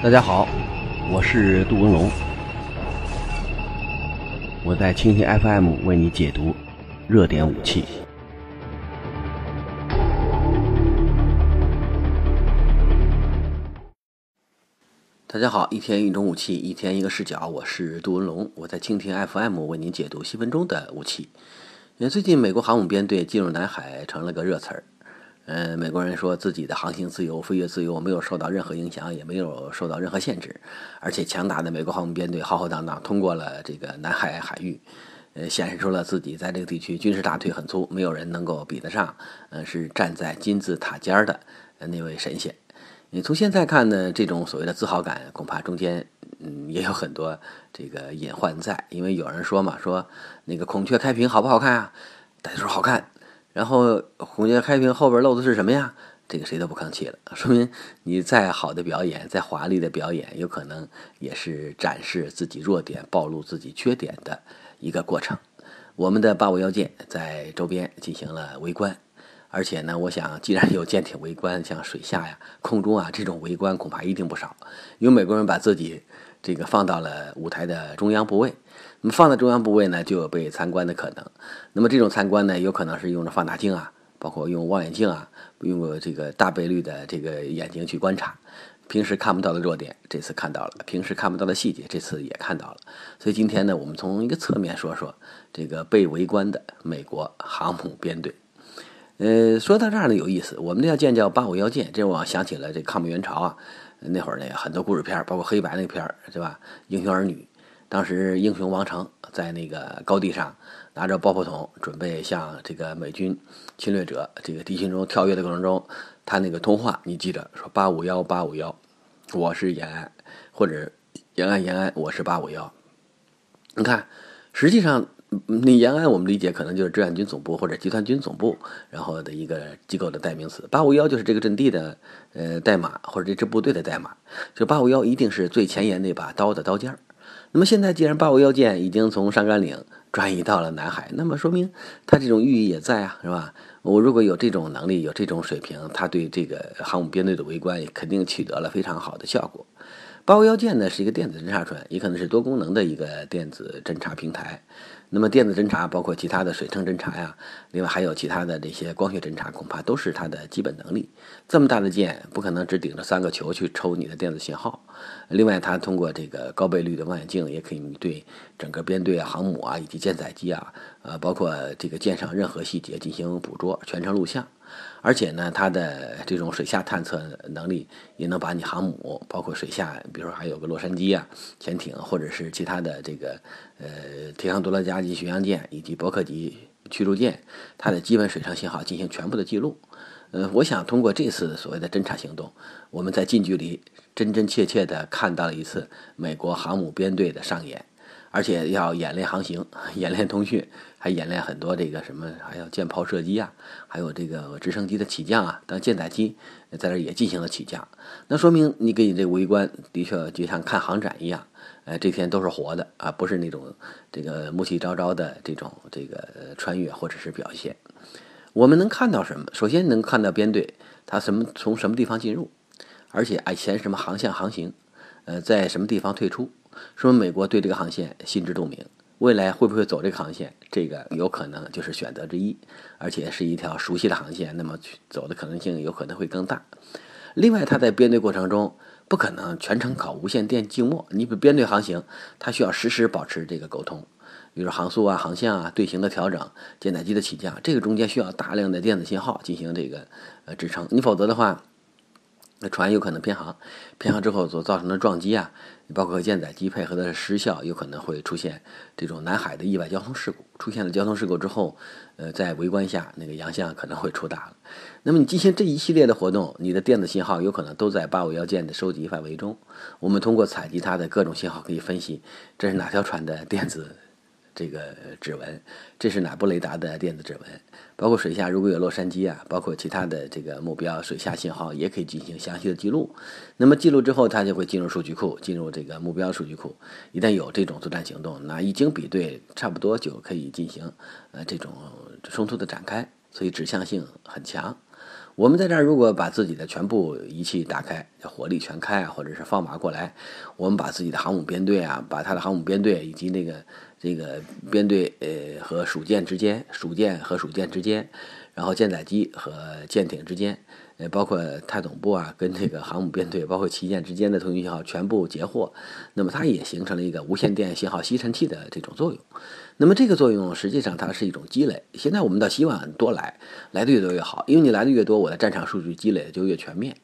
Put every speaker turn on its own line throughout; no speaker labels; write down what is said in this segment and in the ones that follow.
大家好，我是杜文龙，我在蜻蜓 FM 为你解读热点武器。大家好，一天一种武器，一天一个视角，我是杜文龙，我在蜻蜓 FM 为您解读新闻中的武器。因为最近美国航母编队进入南海成了个热词儿。嗯，美国人说自己的航行自由、飞越自由，没有受到任何影响，也没有受到任何限制，而且强大的美国航母编队浩浩荡荡通过了这个南海海域，呃，显示出了自己在这个地区军事大腿很粗，没有人能够比得上，呃，是站在金字塔尖的那位神仙。你从现在看呢，这种所谓的自豪感，恐怕中间嗯也有很多这个隐患在，因为有人说嘛，说那个孔雀开屏好不好看啊？大家说好看。然后孔雀开屏后边露的是什么呀？这个谁都不吭气了，说明你再好的表演，再华丽的表演，有可能也是展示自己弱点、暴露自己缺点的一个过程。我们的八五幺舰在周边进行了围观，而且呢，我想既然有舰艇围观，像水下呀、空中啊这种围观，恐怕一定不少。因为美国人把自己这个放到了舞台的中央部位。那么放在中央部位呢，就有被参观的可能。那么这种参观呢，有可能是用着放大镜啊，包括用望远镜啊，用这个大倍率的这个眼睛去观察，平时看不到的弱点，这次看到了；平时看不到的细节，这次也看到了。所以今天呢，我们从一个侧面说说这个被围观的美国航母编队。呃，说到这儿呢，有意思。我们这条舰叫八五幺舰，这我想起了这抗美援朝啊，那会儿呢很多故事片，包括黑白那片儿，是吧？英雄儿女。当时英雄王成在那个高地上拿着爆破筒，准备向这个美军侵略者这个敌军中跳跃的过程中，他那个通话你记着说八五幺八五幺，我是延安，或者延安延安，我是八五幺。你看，实际上那延安我们理解可能就是志愿军总部或者集团军总部，然后的一个机构的代名词。八五幺就是这个阵地的呃代码或者这支部队的代码，就八五幺一定是最前沿那把刀的刀尖儿。那么现在，既然八五幺舰已经从上甘岭转移到了南海，那么说明它这种寓意也在啊，是吧？我如果有这种能力，有这种水平，它对这个航母编队的围观也肯定取得了非常好的效果。八五幺舰呢是一个电子侦察船，也可能是多功能的一个电子侦察平台。那么电子侦察包括其他的水声侦察呀，另外还有其他的这些光学侦察，恐怕都是它的基本能力。这么大的舰，不可能只顶着三个球去抽你的电子信号。另外，它通过这个高倍率的望远镜，也可以对整个编队啊、航母啊以及舰载机啊，呃，包括这个舰上任何细节进行捕捉，全程录像。而且呢，它的这种水下探测能力也能把你航母，包括水下，比如说还有个洛杉矶啊潜艇，或者是其他的这个呃铁航多拉加级巡洋舰以及伯克级驱逐舰，它的基本水上信号进行全部的记录。呃，我想通过这次所谓的侦察行动，我们在近距离真真切切地看到了一次美国航母编队的上演。而且要演练航行，演练通讯，还演练很多这个什么，还要舰炮射击啊，还有这个直升机的起降啊，当舰载机在这也进行了起降。那说明你给你这围观的确就像看航展一样，呃，这天都是活的啊，不是那种这个暮气昭昭的这种这个穿越或者是表现。我们能看到什么？首先能看到编队它什么从什么地方进入，而且啊前什么航向航行，呃，在什么地方退出。说美国对这个航线心知肚明，未来会不会走这个航线，这个有可能就是选择之一，而且是一条熟悉的航线，那么走的可能性有可能会更大。另外，它在编队过程中不可能全程靠无线电静默，你比如编队航行，它需要实时保持这个沟通，比如航速啊、航向啊、队形的调整、舰载机的起降，这个中间需要大量的电子信号进行这个呃支撑，你否则的话。那船有可能偏航，偏航之后所造成的撞击啊，包括舰载机配合的失效，有可能会出现这种南海的意外交通事故。出现了交通事故之后，呃，在围观下，那个洋相可能会出大了。那么你进行这一系列的活动，你的电子信号有可能都在八五幺舰的收集范围中。我们通过采集它的各种信号，可以分析这是哪条船的电子。这个指纹，这是哪部雷达的电子指纹？包括水下如果有洛杉矶啊，包括其他的这个目标水下信号，也可以进行详细的记录。那么记录之后，它就会进入数据库，进入这个目标数据库。一旦有这种作战行动，那一经比对，差不多就可以进行呃这种冲突的展开。所以指向性很强。我们在这儿如果把自己的全部仪器打开，火力全开啊，或者是放马过来，我们把自己的航母编队啊，把它的航母编队以及那个这个编队呃和属舰之间，属舰和属舰之间，然后舰载机和舰艇之间。呃，包括太总部啊，跟这个航母编队，包括旗舰之间的通讯信号全部截获，那么它也形成了一个无线电信号吸尘器的这种作用。那么这个作用实际上它是一种积累。现在我们倒希望多来，来的越多越好，因为你来的越多，我的战场数据积累就越全面。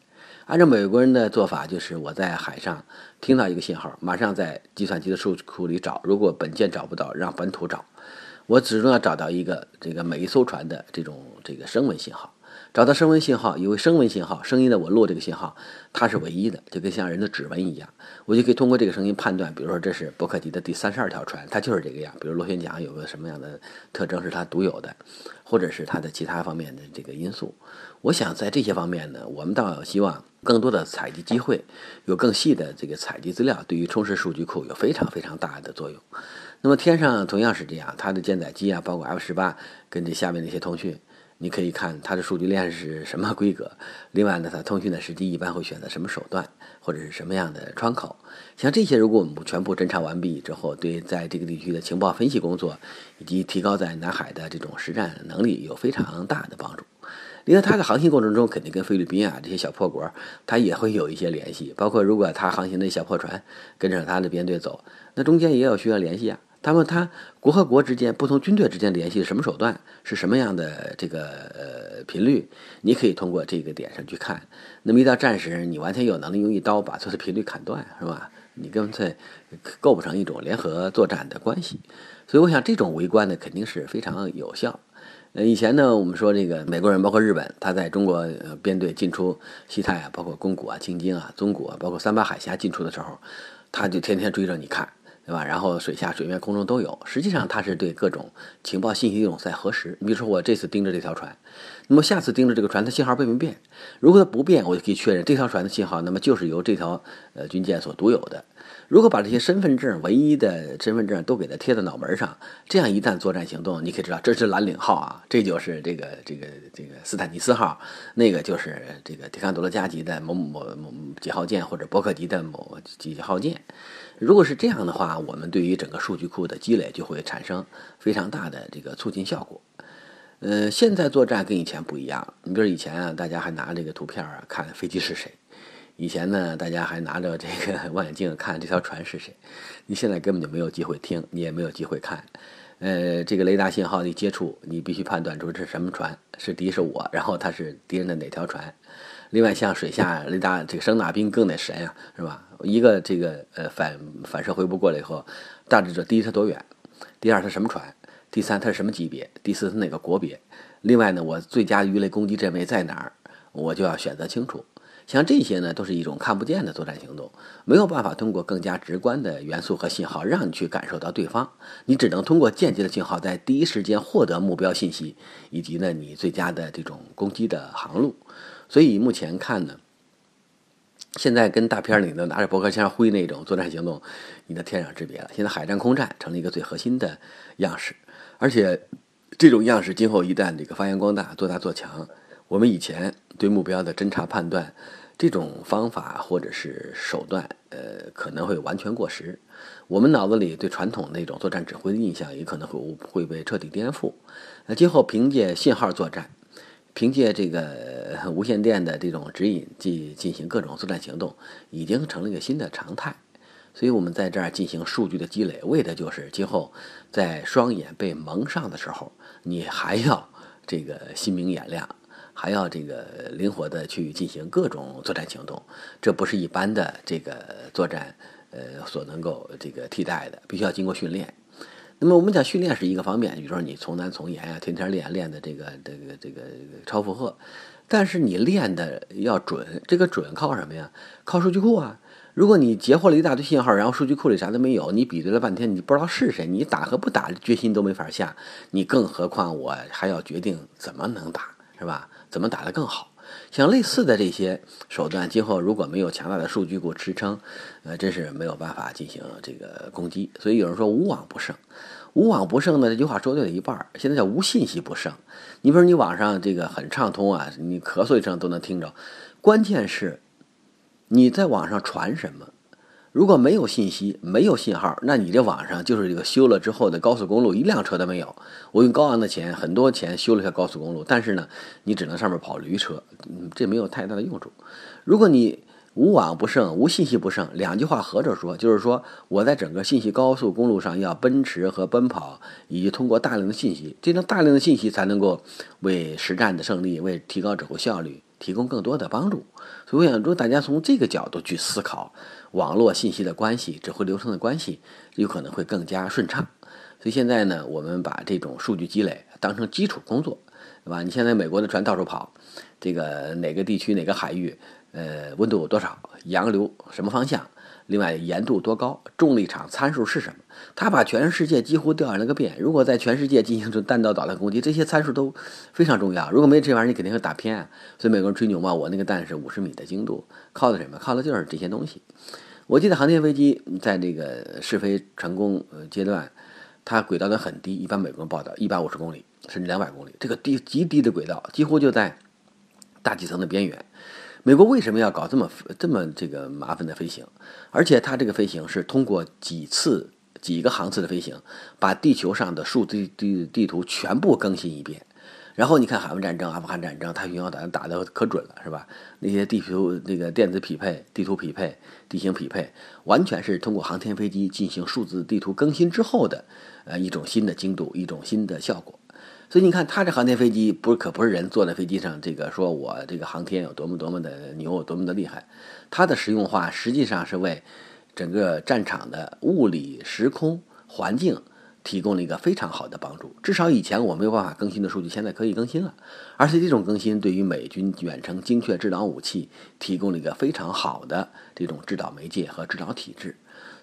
按照美国人的做法，就是我在海上听到一个信号，马上在计算机的数据库里找，如果本舰找不到，让本土找，我始终要找到一个这个每一艘船的这种这个声纹信号。找到声纹信号，因为声纹信号，声音的我录这个信号，它是唯一的，就跟像人的指纹一样，我就可以通过这个声音判断，比如说这是伯克迪的第三十二条船，它就是这个样。比如螺旋桨有个什么样的特征是它独有的，或者是它的其他方面的这个因素。我想在这些方面呢，我们倒希望更多的采集机会，有更细的这个采集资料，对于充实数据库有非常非常大的作用。那么天上同样是这样，它的舰载机啊，包括 F 十八跟这下面那些通讯。你可以看它的数据链是什么规格，另外呢，它通讯的时机一般会选择什么手段，或者是什么样的窗口。像这些，如果我们全部侦查完毕之后，对在这个地区的情报分析工作，以及提高在南海的这种实战能力有非常大的帮助。另外，它的航行过程中肯定跟菲律宾啊这些小破国，它也会有一些联系。包括如果它航行的小破船跟着它的编队走，那中间也有需要联系啊。他们他国和国之间、不同军队之间联系什么手段？是什么样的这个呃频率？你可以通过这个点上去看。那么一到战时，你完全有能力用一刀把它的频率砍断，是吧？你干脆构不成一种联合作战的关系。所以我想，这种围观呢，肯定是非常有效。呃，以前呢，我们说这个美国人，包括日本，他在中国呃编队进出西太啊，包括宫古啊、京津啊、宗谷啊，包括三八海峡进出的时候，他就天天追着你看。对吧？然后水下、水面、空中都有。实际上，它是对各种情报信息一种在核实。你比如说，我这次盯着这条船，那么下次盯着这个船，它信号变没变？如果它不变，我就可以确认这条船的信号，那么就是由这条呃军舰所独有的。如果把这些身份证、唯一的身份证都给它贴在脑门上，这样一旦作战行动，你可以知道这是蓝领号啊，这就是这个这个这个斯坦尼斯号，那个就是这个迪康多罗加级的某某某几号舰或者伯克级的某几号舰。如果是这样的话，我们对于整个数据库的积累就会产生非常大的这个促进效果。呃，现在作战跟以前不一样。你比如以前啊，大家还拿这个图片啊看飞机是谁；以前呢，大家还拿着这个 望远镜看这条船是谁。你现在根本就没有机会听，你也没有机会看。呃，这个雷达信号一接触，你必须判断出这是什么船，是敌是我，然后它是敌人的哪条船。另外，像水下雷达这个声纳兵更得神呀，是吧？一个这个呃反反射回波过来以后，大致就第一它多远，第二它什么船，第三它是什么级别，第四它哪个国别。另外呢，我最佳鱼雷攻击阵位在哪儿，我就要选择清楚。像这些呢，都是一种看不见的作战行动，没有办法通过更加直观的元素和信号让你去感受到对方，你只能通过间接的信号在第一时间获得目标信息，以及呢你最佳的这种攻击的航路。所以目前看呢，现在跟大片里的拿着驳壳枪挥那种作战行动，已经天壤之别了。现在海战空战成了一个最核心的样式，而且这种样式今后一旦这个发扬光大、做大做强，我们以前对目标的侦察判断这种方法或者是手段，呃，可能会完全过时。我们脑子里对传统那种作战指挥的印象也可能会会被彻底颠覆。那今后凭借信号作战。凭借这个无线电的这种指引，进进行各种作战行动，已经成了一个新的常态。所以，我们在这儿进行数据的积累，为的就是今后在双眼被蒙上的时候，你还要这个心明眼亮，还要这个灵活的去进行各种作战行动。这不是一般的这个作战，呃，所能够这个替代的，必须要经过训练。那么我们讲训练是一个方面，比如说你从难从严呀，天天练练的这个这个这个超负荷，但是你练的要准，这个准靠什么呀？靠数据库啊！如果你截获了一大堆信号，然后数据库里啥都没有，你比对了半天，你不知道是谁，你打和不打决心都没法下，你更何况我还要决定怎么能打，是吧？怎么打得更好？像类似的这些手段，今后如果没有强大的数据库支撑，呃，真是没有办法进行这个攻击。所以有人说无往不胜，无网不胜呢，这句话说对了一半儿。现在叫无信息不胜。你比如你网上这个很畅通啊，你咳嗽一声都能听着。关键是你在网上传什么？如果没有信息，没有信号，那你这网上就是这个修了之后的高速公路，一辆车都没有。我用高昂的钱，很多钱修了一条高速公路，但是呢，你只能上面跑驴车，这没有太大的用处。如果你无网不胜，无信息不胜，两句话合着说，就是说我在整个信息高速公路上要奔驰和奔跑，以及通过大量的信息，这种大量的信息才能够为实战的胜利，为提高指挥效率提供更多的帮助。所以我想说，大家从这个角度去思考网络信息的关系、指挥流程的关系，有可能会更加顺畅。所以现在呢，我们把这种数据积累当成基础工作，对吧？你现在美国的船到处跑，这个哪个地区哪个海域？呃，温度有多少？洋流什么方向？另外，盐度多高？重力场参数是什么？他把全世界几乎调研了个遍。如果在全世界进行出弹道导弹攻击，这些参数都非常重要。如果没这玩意儿，你肯定会打偏。所以美国人吹牛嘛，我那个弹是五十米的精度，靠的什么？靠的就是这些东西。我记得航天飞机在这个试飞成功阶段，它轨道的很低，一般美国人报道一百五十公里甚至两百公里，这个低极低的轨道，几乎就在大气层的边缘。美国为什么要搞这么这么这个麻烦的飞行？而且它这个飞行是通过几次几个航次的飞行，把地球上的数字地地图全部更新一遍。然后你看海湾战争、阿富汗战争，太平洋导弹打得可准了，是吧？那些地图那个电子匹配、地图匹配、地形匹配，完全是通过航天飞机进行数字地图更新之后的，呃，一种新的精度，一种新的效果。所以你看，他这航天飞机不是可不是人坐在飞机上，这个说我这个航天有多么多么的牛，多么的厉害。它的实用化实际上是为整个战场的物理、时空环境提供了一个非常好的帮助。至少以前我没有办法更新的数据，现在可以更新了。而且这种更新对于美军远程精确制导武器提供了一个非常好的这种制导媒介和制导体制。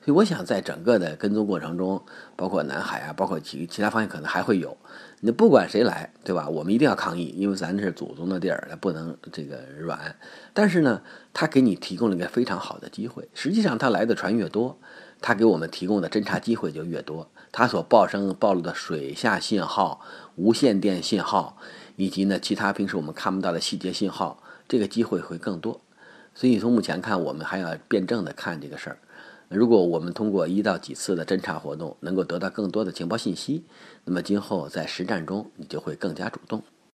所以我想，在整个的跟踪过程中，包括南海啊，包括其其他方向，可能还会有。你不管谁来，对吧？我们一定要抗议，因为咱是祖宗的地儿，不能这个软。但是呢，他给你提供了一个非常好的机会。实际上，他来的船越多，他给我们提供的侦察机会就越多。他所报声暴露的水下信号、无线电信号，以及呢其他平时我们看不到的细节信号，这个机会会更多。所以从目前看，我们还要辩证的看这个事儿。如果我们通过一到几次的侦查活动，能够得到更多的情报信息，那么今后在实战中你就会更加主动。